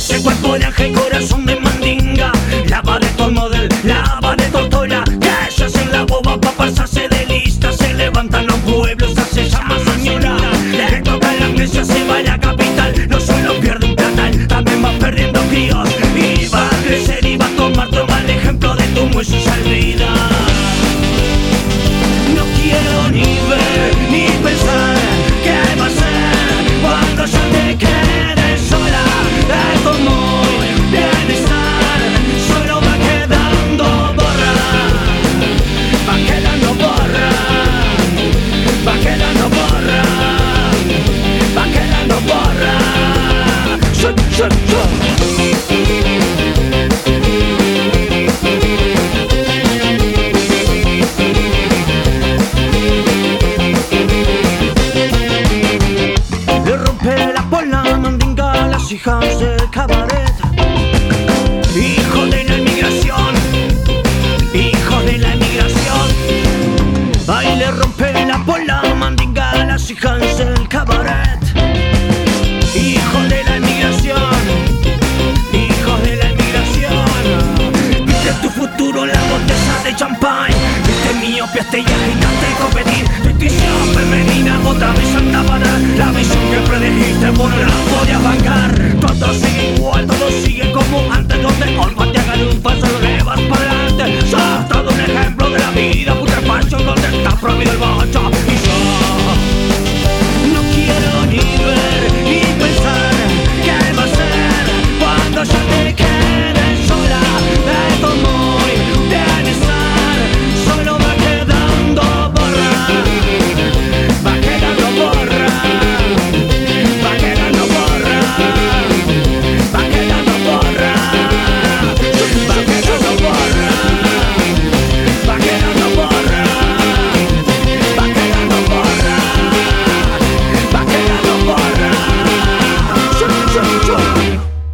Ese hijas del cabaret. Hijo de la inmigración Hijo de la inmigración Ahí le rompe la pola mandinga a las hijas del cabaret. Hijo de la inmigración Hijo de la inmigración Viste tu futuro en la botella de champán. Viste miopia, te y femenina otra vez andaba a dar La visión que predijiste vos no la podías bancar. Todo sigue igual, todo sigue como antes Donde olfate hagan un paso le vas para adelante. Sos todo un ejemplo de la vida putrefacción Donde está prohibido el bocho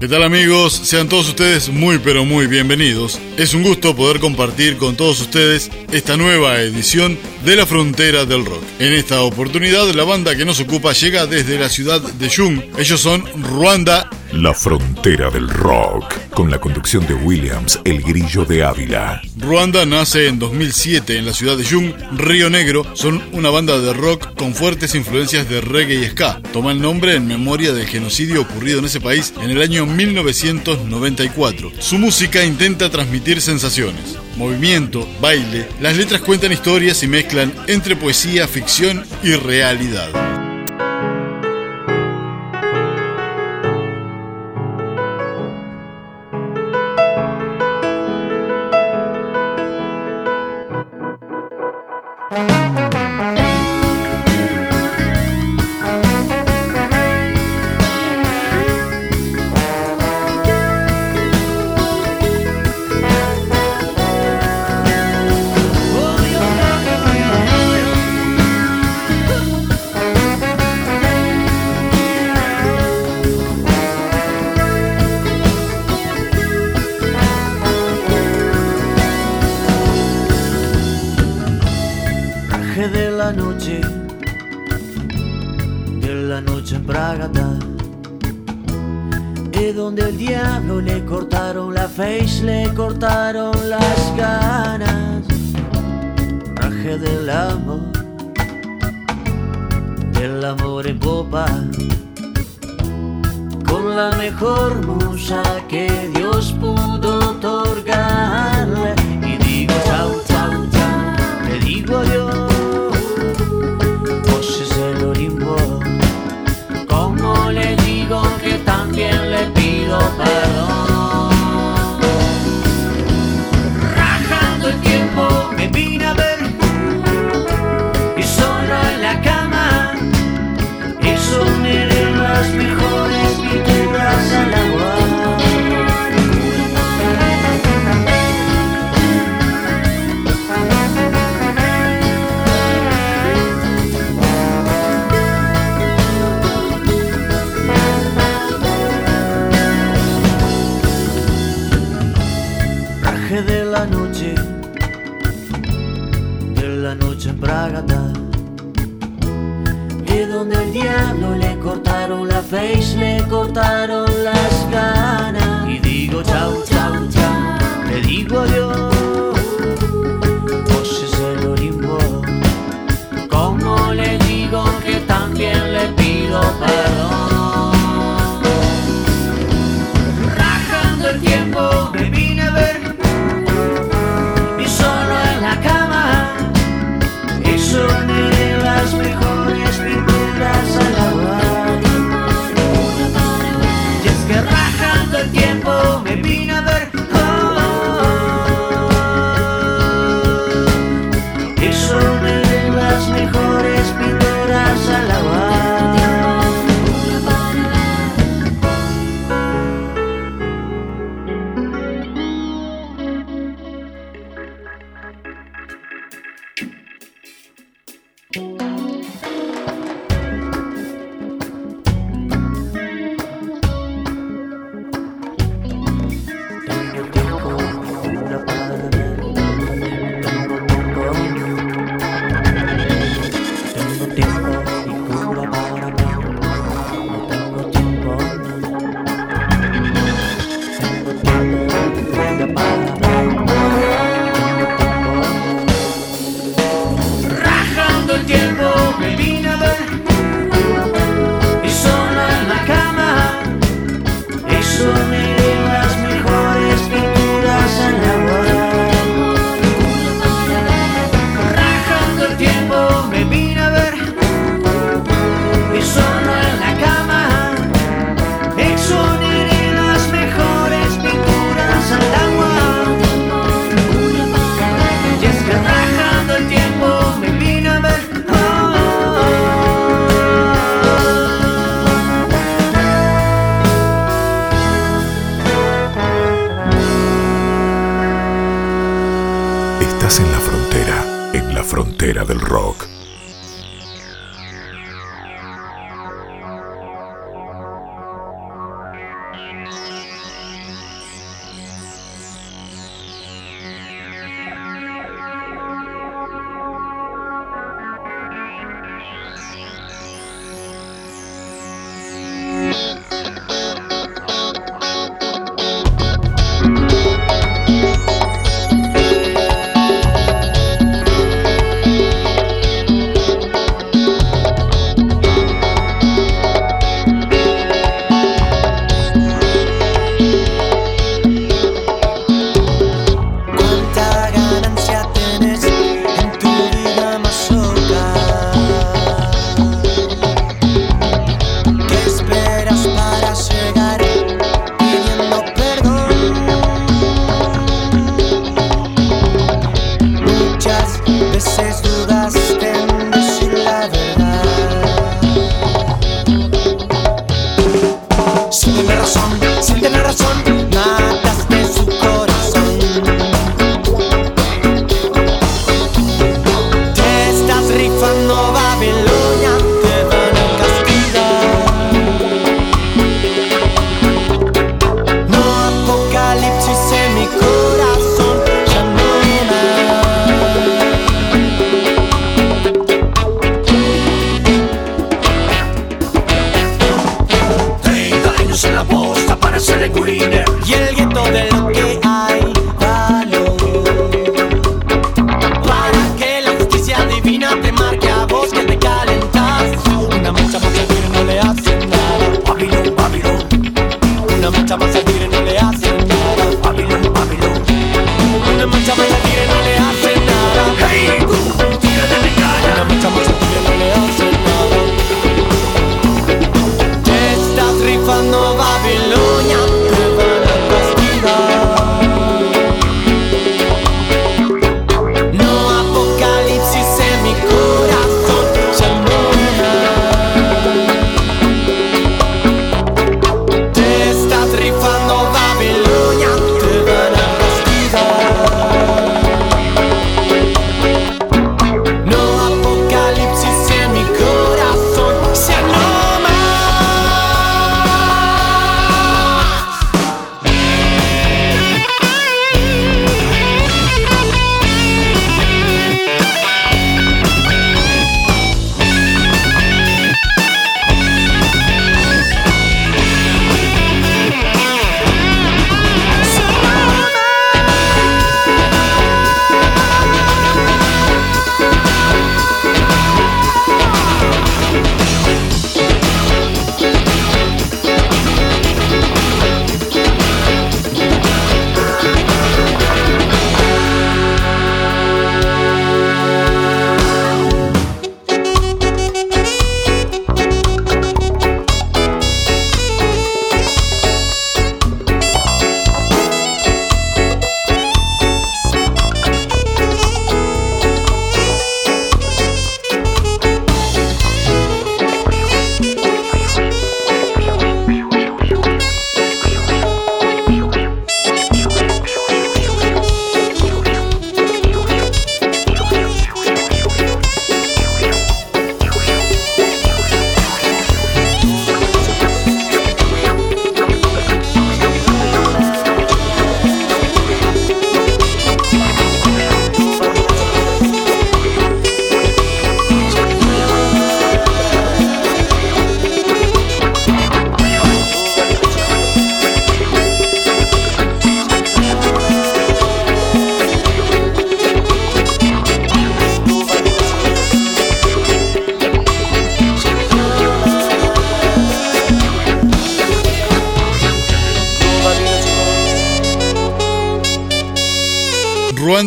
¿Qué tal amigos? Sean todos ustedes muy pero muy bienvenidos. Es un gusto poder compartir con todos ustedes esta nueva edición de La Frontera del Rock. En esta oportunidad la banda que nos ocupa llega desde la ciudad de Jung. Ellos son Ruanda. La frontera del rock. Con la conducción de Williams, el grillo de Ávila. Ruanda nace en 2007 en la ciudad de Jung, Río Negro. Son una banda de rock con fuertes influencias de reggae y ska. Toma el nombre en memoria del genocidio ocurrido en ese país en el año 1994. Su música intenta transmitir sensaciones, movimiento, baile. Las letras cuentan historias y mezclan entre poesía, ficción y realidad. forgive. vez lhe cortaram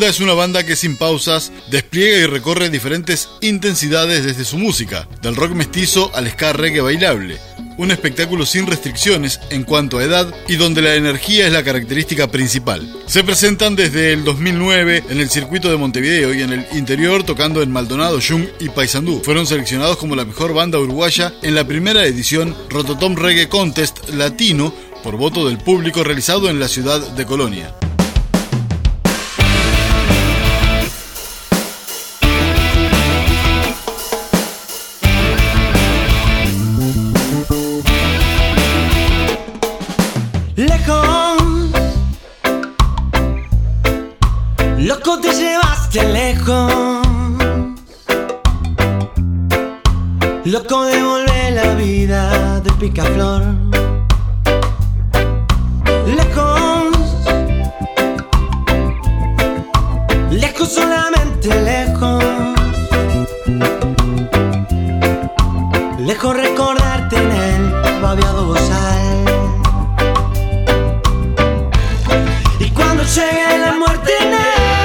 Es una banda que sin pausas despliega y recorre diferentes intensidades desde su música, del rock mestizo al ska reggae bailable. Un espectáculo sin restricciones en cuanto a edad y donde la energía es la característica principal. Se presentan desde el 2009 en el circuito de Montevideo y en el interior tocando en Maldonado, Jung y Paysandú. Fueron seleccionados como la mejor banda uruguaya en la primera edición Rototom Reggae Contest Latino por voto del público realizado en la ciudad de Colonia. Loco de volver la vida de picaflor. Lejos, lejos solamente lejos. Lejos recordarte en el babeado bozal. Y cuando llegue la muerte en la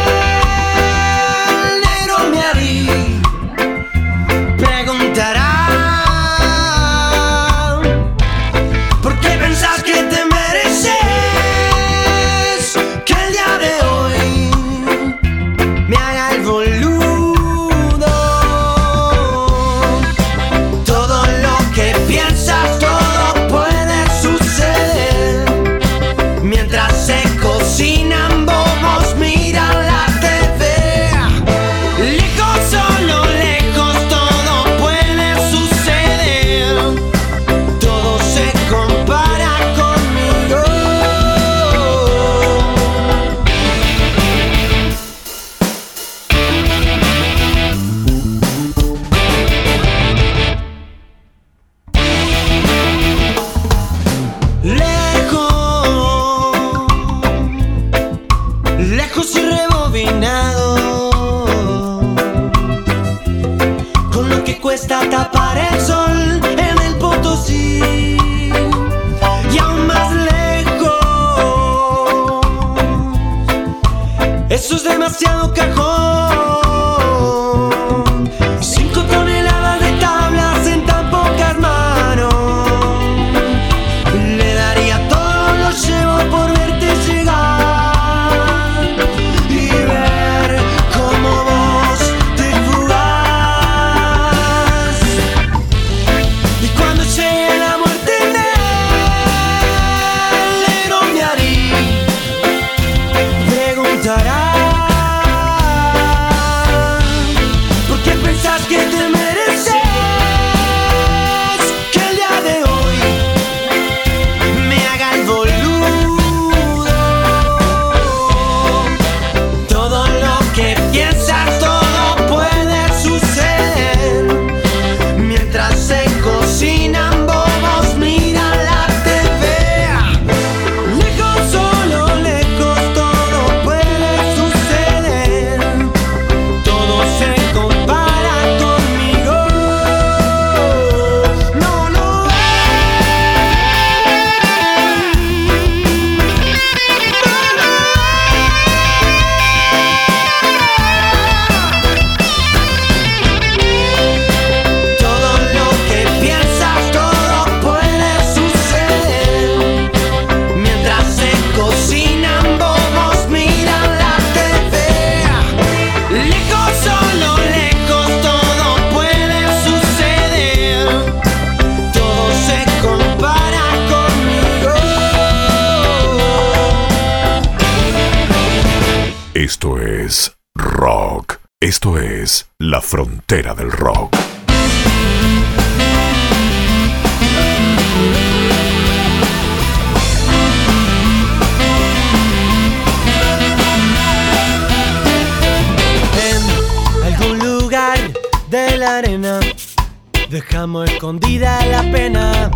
dejamos escondida la pena.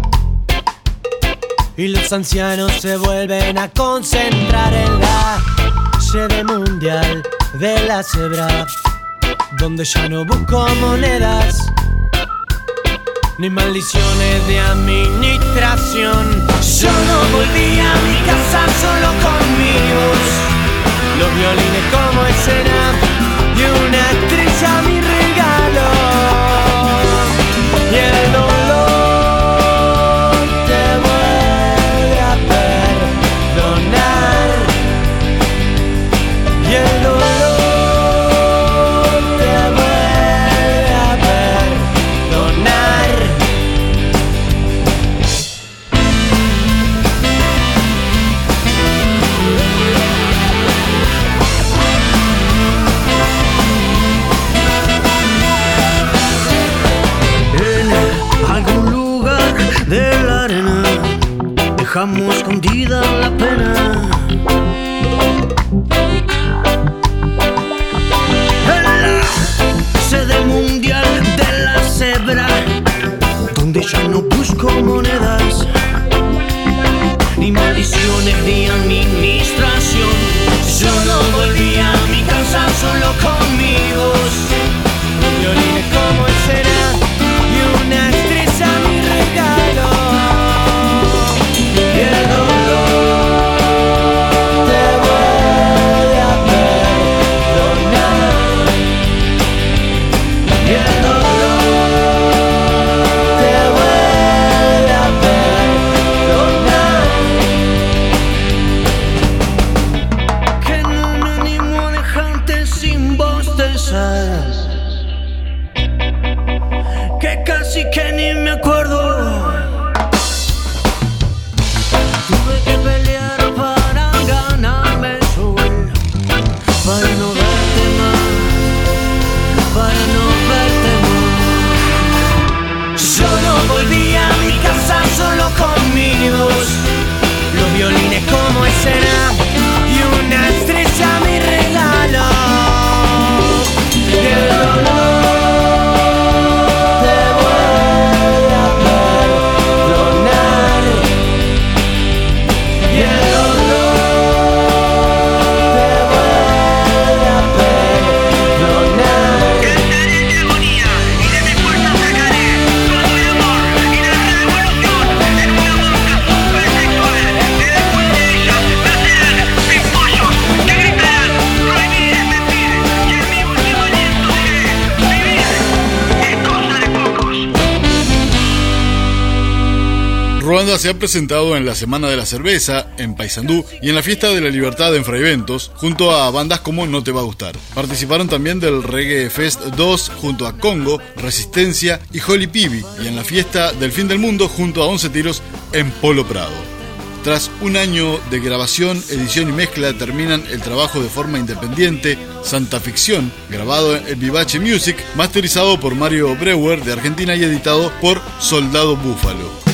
Y los ancianos se vuelven a concentrar en la sede mundial de la cebra donde ya no busco monedas ni maldiciones de administración. Yo no volví a mi casa solo con los violines como y Dejamos escondida la pena. En la sede mundial de la cebra, donde ya no busco monedas, ni maldiciones ni administración. Yo no volví a mi casa solo con. Se ha presentado en la Semana de la Cerveza, en Paysandú y en la Fiesta de la Libertad en Fraiventos, junto a bandas como No Te Va a Gustar. Participaron también del Reggae Fest 2 junto a Congo, Resistencia y Holy Pibi, y en la Fiesta del Fin del Mundo junto a 11 tiros en Polo Prado. Tras un año de grabación, edición y mezcla, terminan el trabajo de forma independiente Santa Ficción, grabado en Vivace Music, masterizado por Mario Brewer de Argentina y editado por Soldado Búfalo.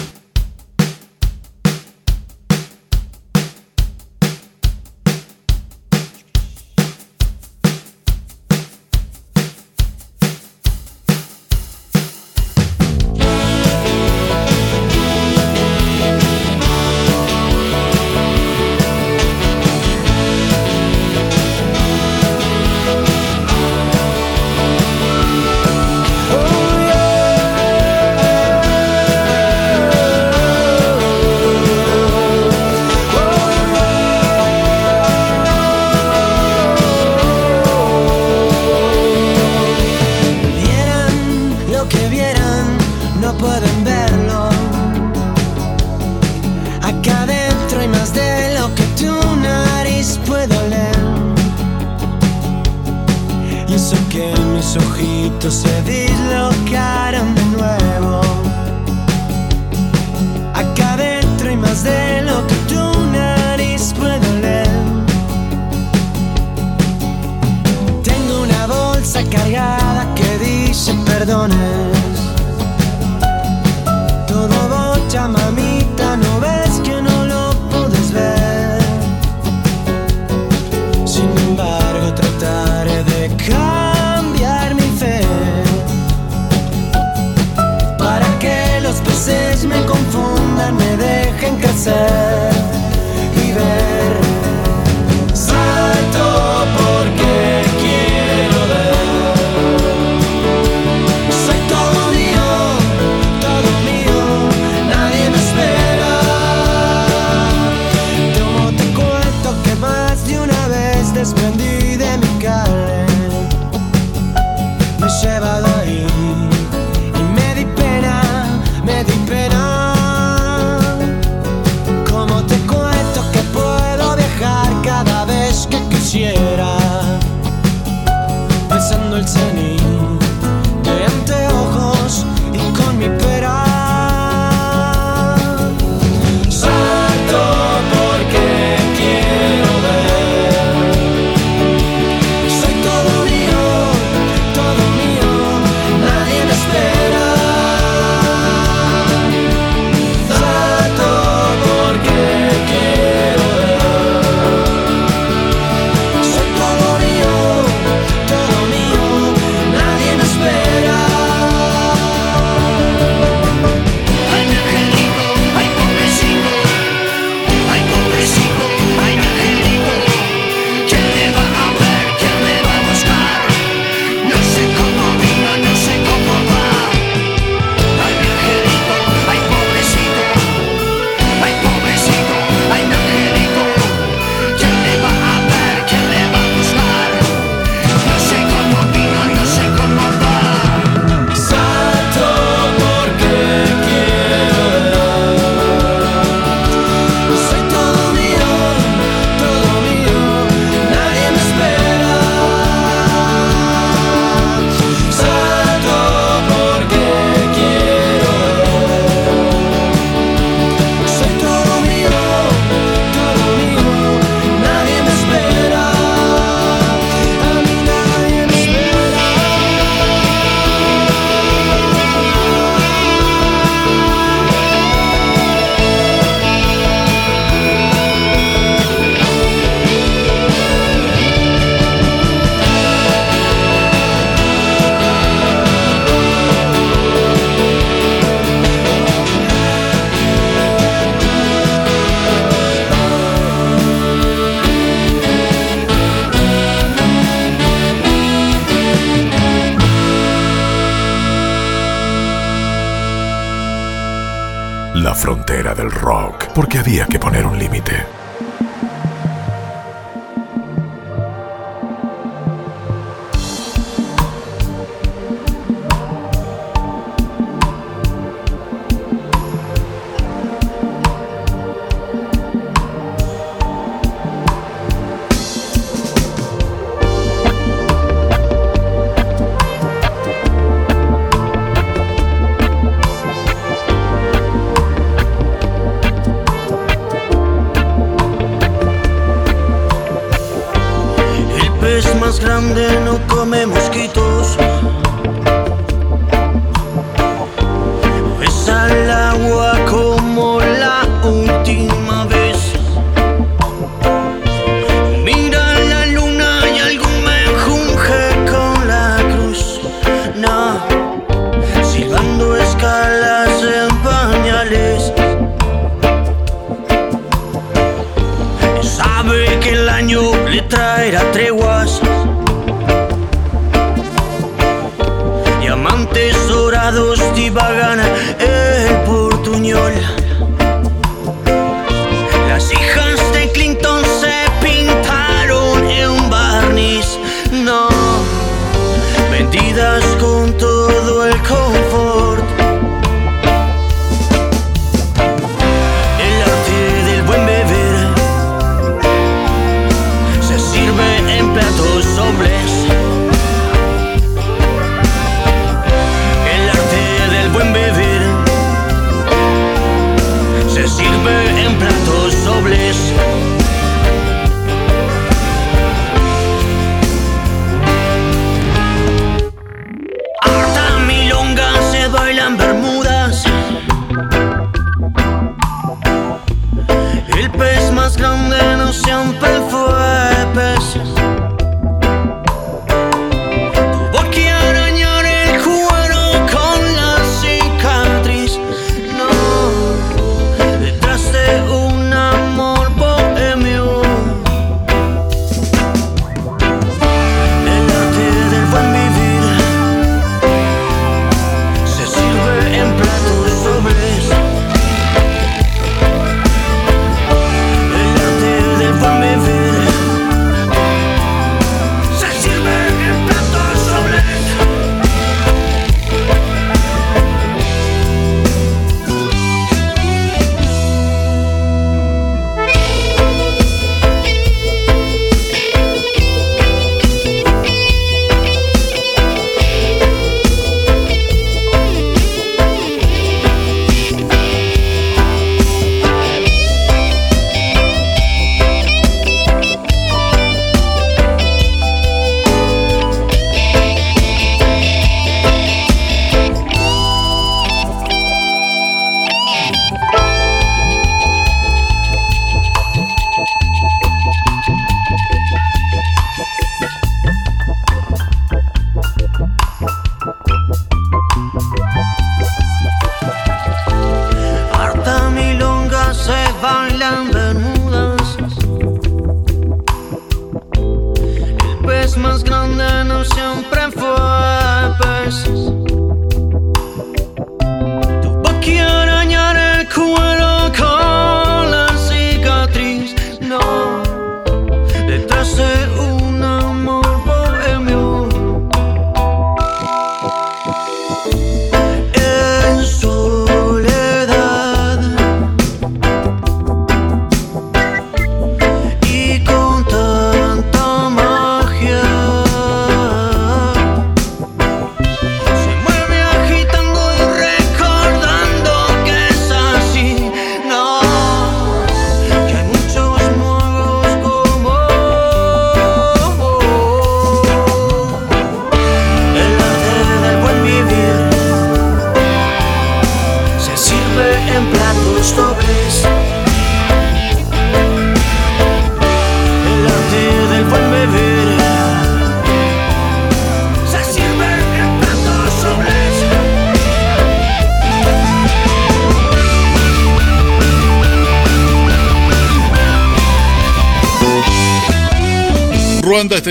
Había que poner Ruanda está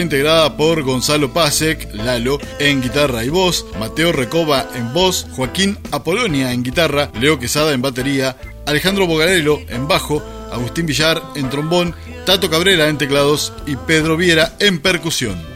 integrada por Gonzalo Pasek, Lalo, en guitarra y voz, Mateo Recoba en voz, Joaquín Apolonia en guitarra, Leo Quesada en batería, Alejandro Bogarello en bajo, Agustín Villar en trombón, Tato Cabrera en teclados y Pedro Viera en percusión.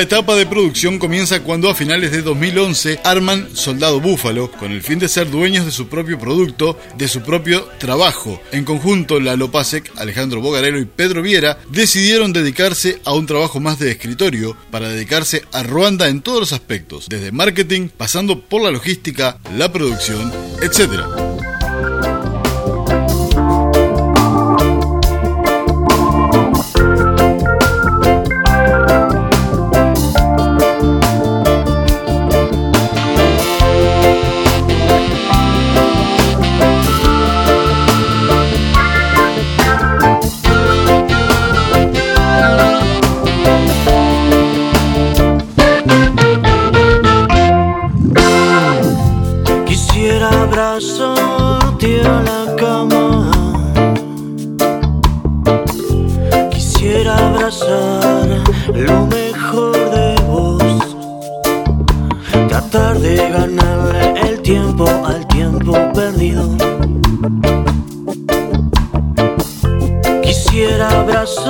La etapa de producción comienza cuando a finales de 2011 arman Soldado Búfalo con el fin de ser dueños de su propio producto, de su propio trabajo. En conjunto, Lalo Pasek, Alejandro Bogarelo y Pedro Viera decidieron dedicarse a un trabajo más de escritorio para dedicarse a Ruanda en todos los aspectos, desde marketing, pasando por la logística, la producción, etc.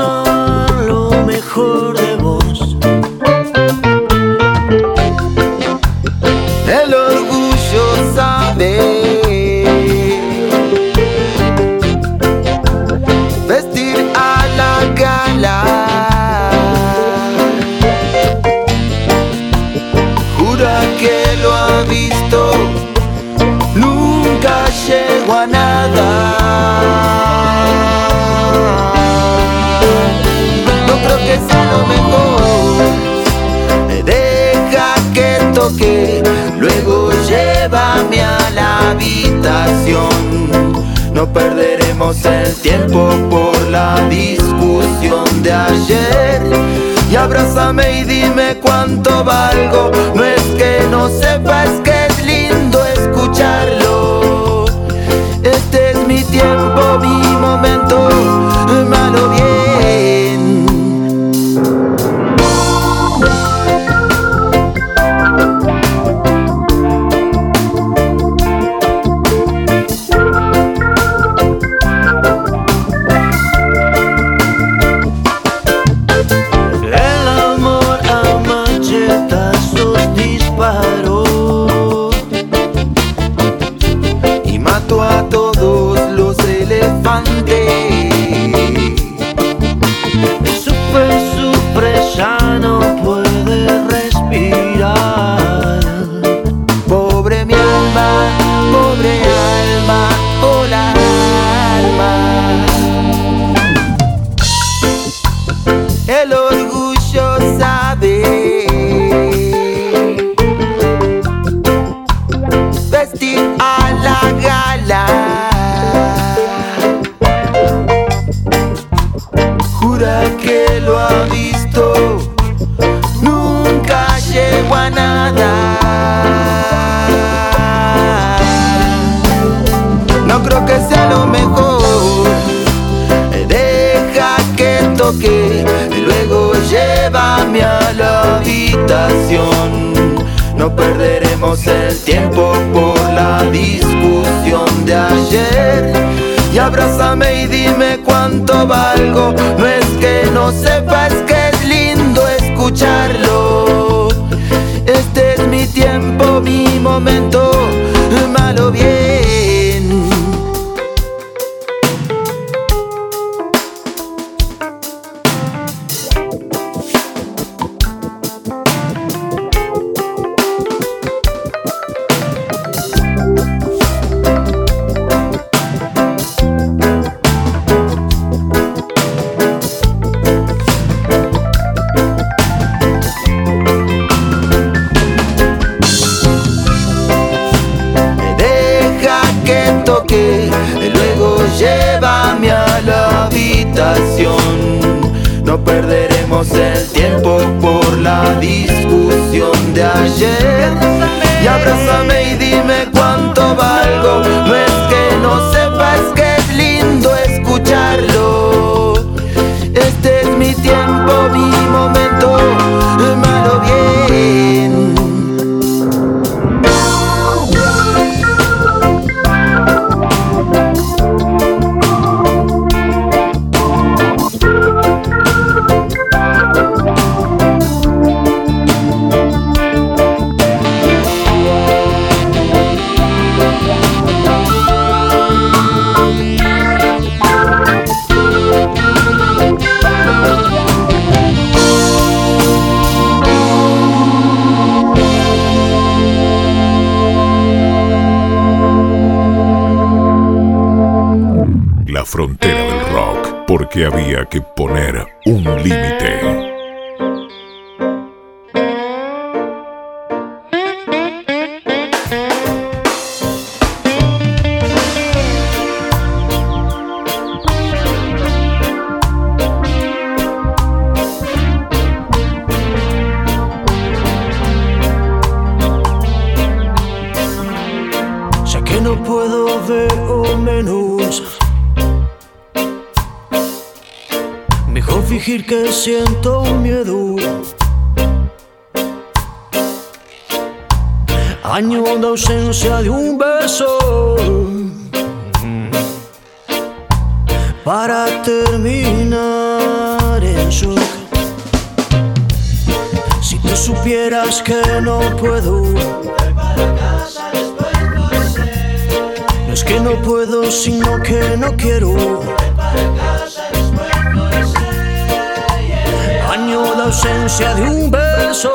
corazón. el tiempo por la discusión de ayer. Y abrázame y dime cuánto valgo. No No perderemos el tiempo por la discusión de ayer. Y abrázame y dime cuánto valgo. No es que no sepas que es lindo escucharlo. Este es mi tiempo, mi momento Año de ausencia de un beso.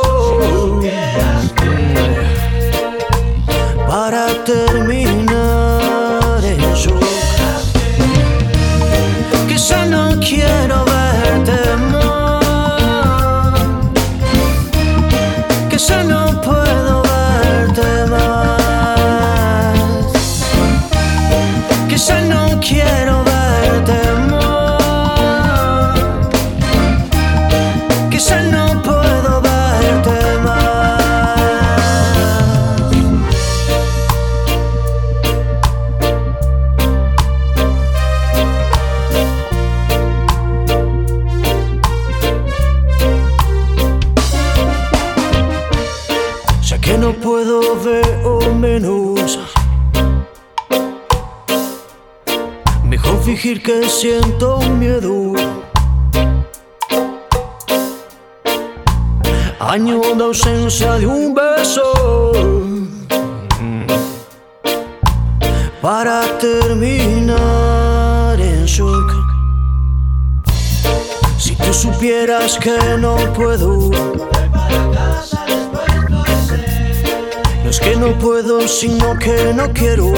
sino que no quiero.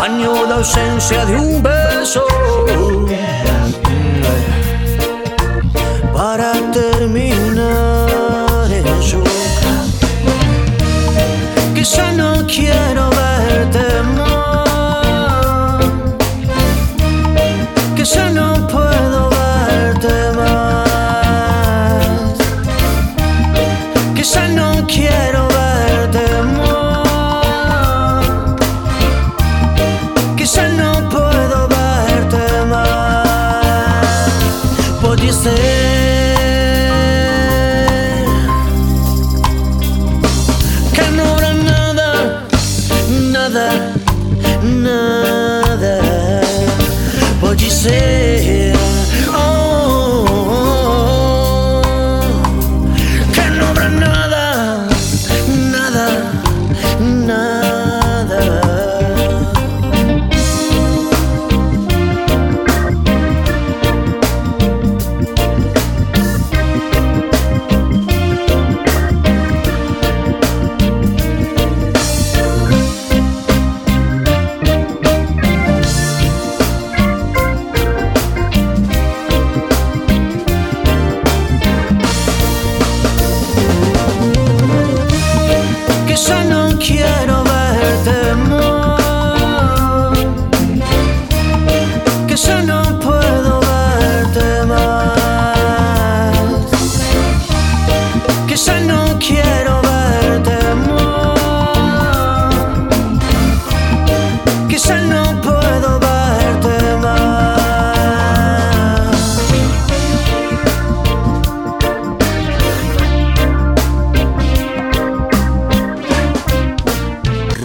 Año de ausencia de un bebé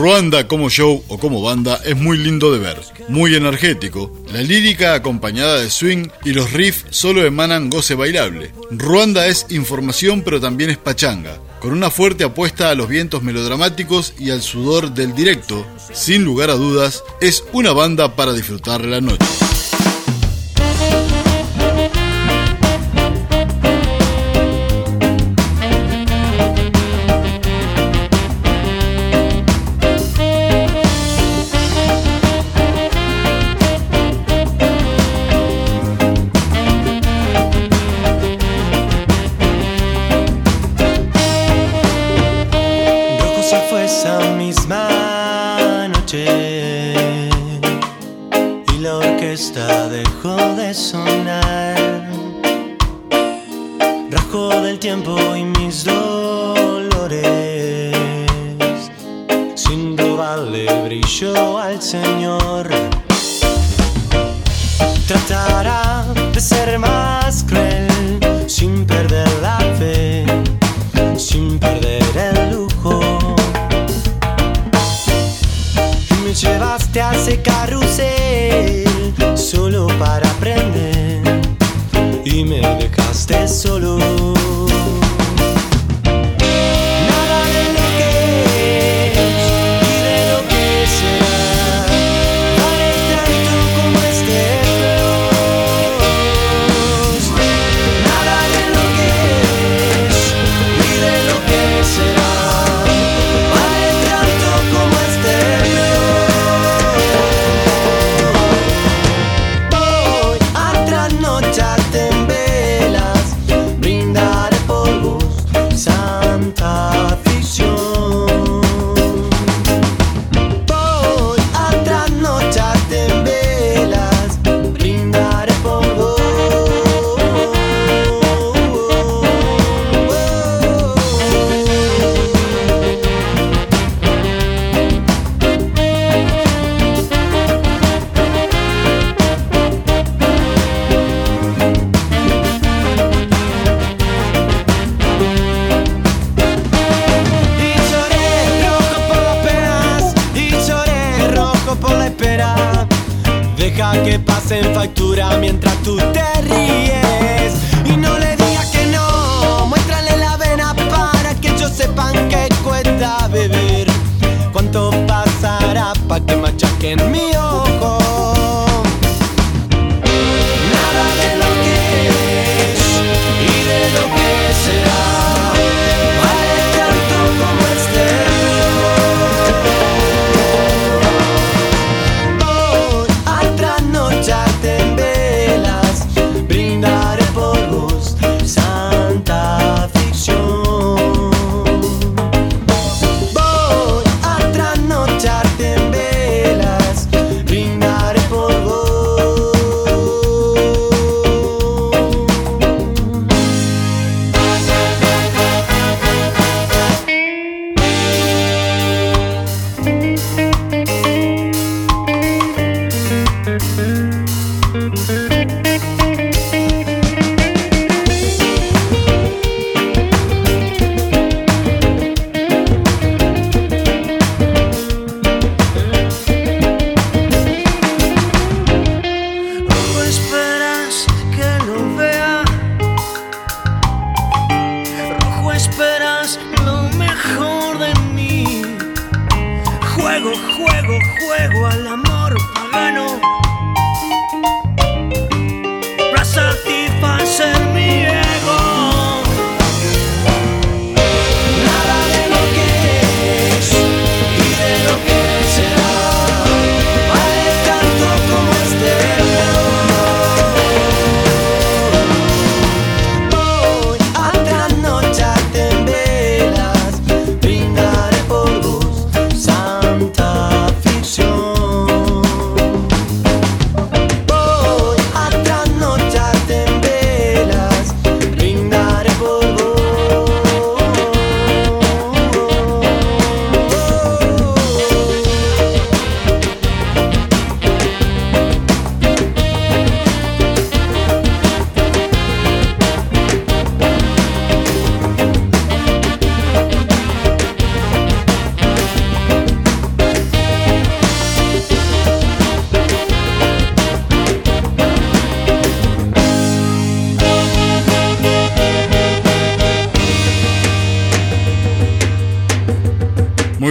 Ruanda como show o como banda es muy lindo de ver, muy energético, la lírica acompañada de swing y los riffs solo emanan goce bailable. Ruanda es información pero también es pachanga, con una fuerte apuesta a los vientos melodramáticos y al sudor del directo, sin lugar a dudas, es una banda para disfrutar la noche.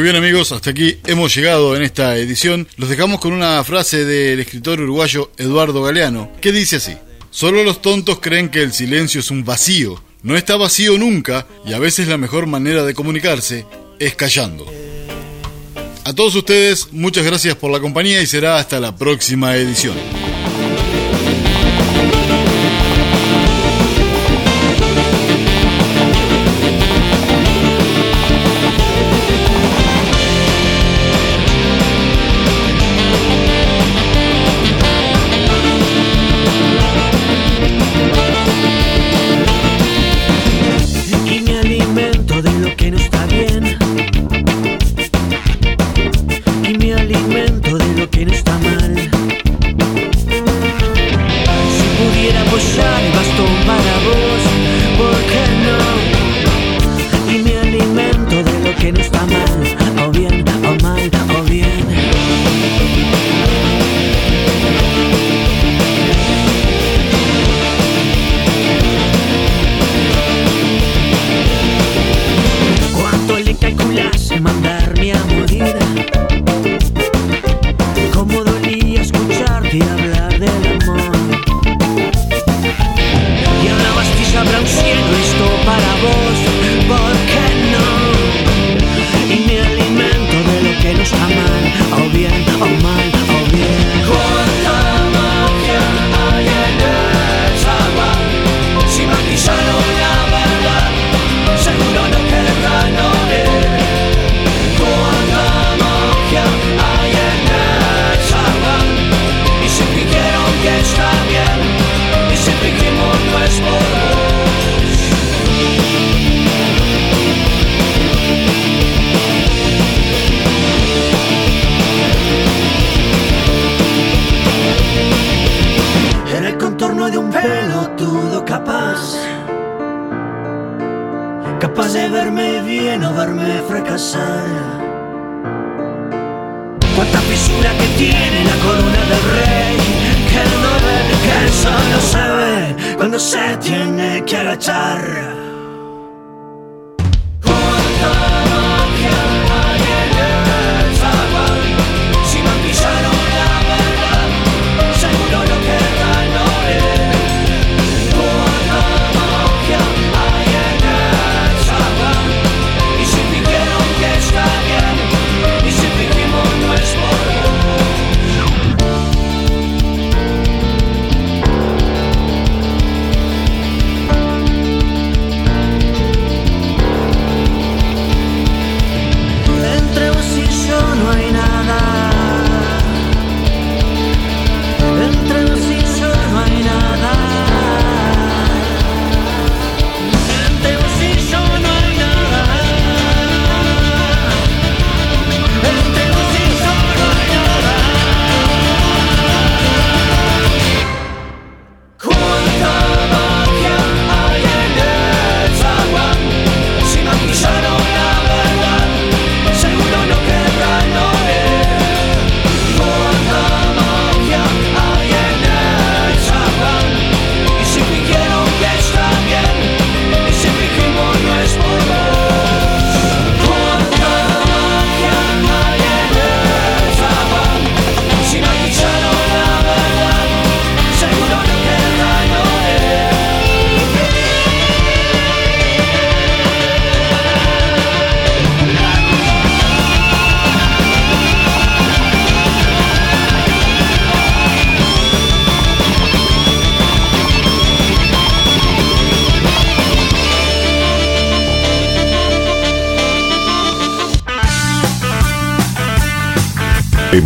bien amigos, hasta aquí hemos llegado en esta edición. Los dejamos con una frase del escritor uruguayo Eduardo Galeano, que dice así, solo los tontos creen que el silencio es un vacío, no está vacío nunca y a veces la mejor manera de comunicarse es callando. A todos ustedes, muchas gracias por la compañía y será hasta la próxima edición.